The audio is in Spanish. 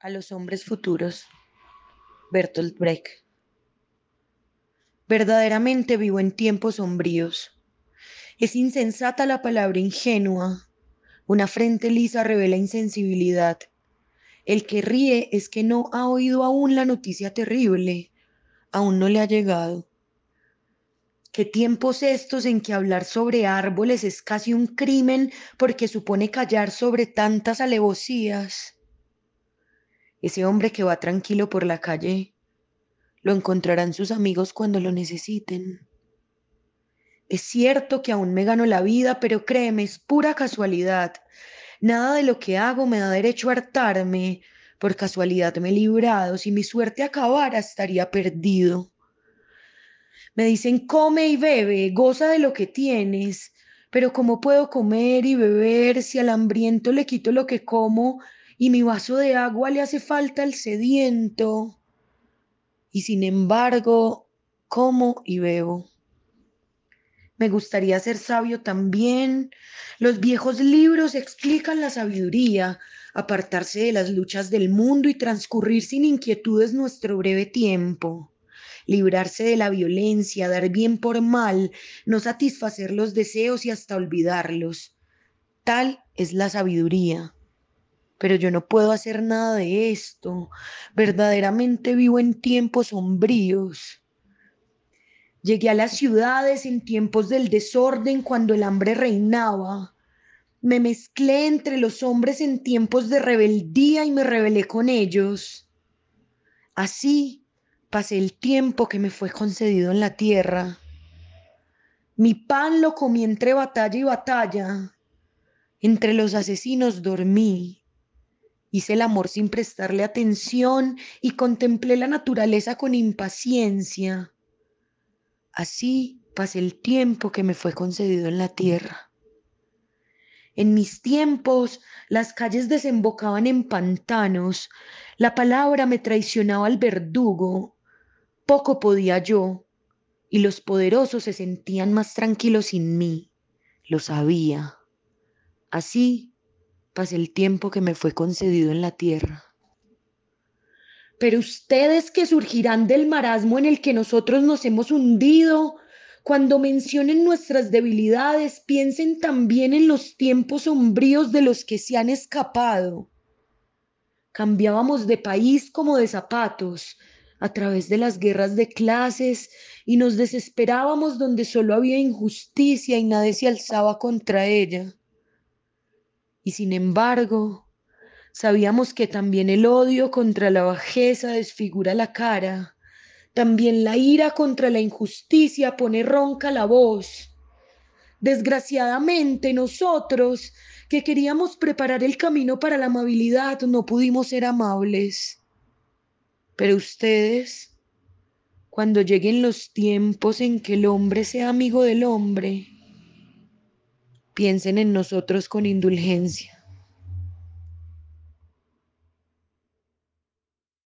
a los hombres futuros. Bertolt Brecht. Verdaderamente vivo en tiempos sombríos. Es insensata la palabra ingenua. Una frente lisa revela insensibilidad. El que ríe es que no ha oído aún la noticia terrible. Aún no le ha llegado. ¿Qué tiempos estos en que hablar sobre árboles es casi un crimen porque supone callar sobre tantas alevosías? Ese hombre que va tranquilo por la calle, lo encontrarán sus amigos cuando lo necesiten. Es cierto que aún me gano la vida, pero créeme, es pura casualidad. Nada de lo que hago me da derecho a hartarme. Por casualidad me he librado. Si mi suerte acabara, estaría perdido. Me dicen, come y bebe, goza de lo que tienes. Pero ¿cómo puedo comer y beber si al hambriento le quito lo que como y mi vaso de agua le hace falta al sediento. Y sin embargo, como y bebo. Me gustaría ser sabio también. Los viejos libros explican la sabiduría, apartarse de las luchas del mundo y transcurrir sin inquietudes nuestro breve tiempo. Librarse de la violencia, dar bien por mal, no satisfacer los deseos y hasta olvidarlos. Tal es la sabiduría pero yo no puedo hacer nada de esto. Verdaderamente vivo en tiempos sombríos. Llegué a las ciudades en tiempos del desorden cuando el hambre reinaba. Me mezclé entre los hombres en tiempos de rebeldía y me rebelé con ellos. Así pasé el tiempo que me fue concedido en la tierra. Mi pan lo comí entre batalla y batalla. Entre los asesinos dormí. Hice el amor sin prestarle atención y contemplé la naturaleza con impaciencia. Así pasé el tiempo que me fue concedido en la tierra. En mis tiempos las calles desembocaban en pantanos, la palabra me traicionaba al verdugo, poco podía yo, y los poderosos se sentían más tranquilos sin mí, lo sabía. Así pasé el tiempo que me fue concedido en la tierra. Pero ustedes que surgirán del marasmo en el que nosotros nos hemos hundido, cuando mencionen nuestras debilidades, piensen también en los tiempos sombríos de los que se han escapado. Cambiábamos de país como de zapatos a través de las guerras de clases y nos desesperábamos donde solo había injusticia y nadie se alzaba contra ella. Y sin embargo, sabíamos que también el odio contra la bajeza desfigura la cara, también la ira contra la injusticia pone ronca la voz. Desgraciadamente nosotros, que queríamos preparar el camino para la amabilidad, no pudimos ser amables. Pero ustedes, cuando lleguen los tiempos en que el hombre sea amigo del hombre, piensen en nosotros con indulgencia.